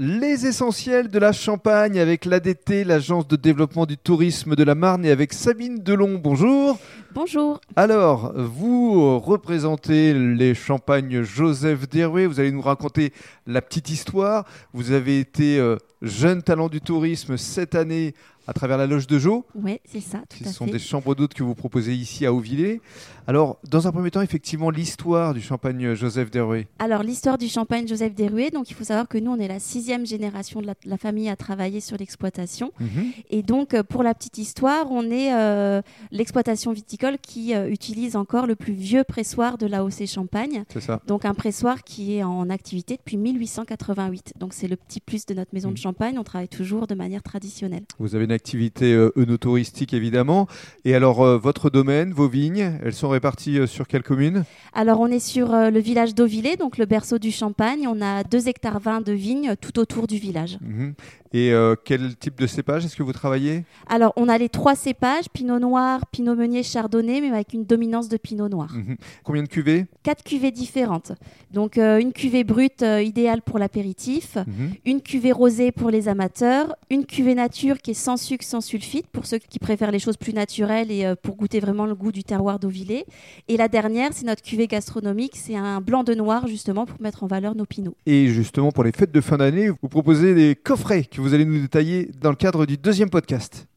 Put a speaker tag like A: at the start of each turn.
A: Les essentiels de la Champagne avec l'ADT, l'Agence de développement du tourisme de la Marne et avec Sabine Delon. Bonjour.
B: Bonjour.
A: Alors, vous représentez les Champagnes Joseph Derouet. Vous allez nous raconter la petite histoire. Vous avez été euh, jeune talent du tourisme cette année à travers la loge de Jo.
B: Oui, c'est ça, tout
A: Ce
B: à
A: sont
B: fait.
A: des chambres d'hôtes que vous proposez ici à Auvillers. Alors, dans un premier temps, effectivement, l'histoire du champagne Joseph Derouet.
B: Alors, l'histoire du champagne Joseph Deruet, donc il faut savoir que nous, on est la sixième génération de la, la famille à travailler sur l'exploitation. Et donc, euh, pour la petite histoire, on est euh, l'exploitation viticole qui euh, utilise encore le plus vieux pressoir de l'AOC Champagne.
A: C'est ça.
B: Donc, un pressoir qui est en activité depuis 1888. Donc, c'est le petit plus de notre maison
A: Mhm.
B: de champagne. On travaille toujours de manière traditionnelle.
A: Vous avez une activité euh, œnotouristique, évidemment. Et alors, euh, votre domaine, vos vignes, elles sont réparties euh, sur quelle commune?
B: Alors, on est sur euh, le village d'Auvillers, donc le berceau du champagne. On a 2 hectares 20 de vignes tout autour du village.
A: Mhm. Et euh, quel type de cépage est-ce que vous travaillez?
B: Alors, on a les trois cépages, Pinot Noir, Pinot Meunier, Chardonnay, mais avec une dominance de Pinot Noir.
A: Mhm. Combien de cuvées?
B: Quatre cuvées différentes. Donc, euh, une cuvée brute euh, idéale pour l'apéritif,
A: Mhm.
B: une cuvée rosée pour les amateurs, une cuvée nature qui est sans sucre, sans sulfite pour ceux qui préfèrent les choses plus naturelles et pour goûter vraiment le goût du terroir d'Auvillers. Et la dernière, c'est notre cuvée gastronomique, c'est un blanc de noir justement pour mettre en valeur nos pinots.
A: Et justement, pour les fêtes de fin d'année, vous proposez des coffrets que vous allez nous détailler dans le cadre du deuxième podcast.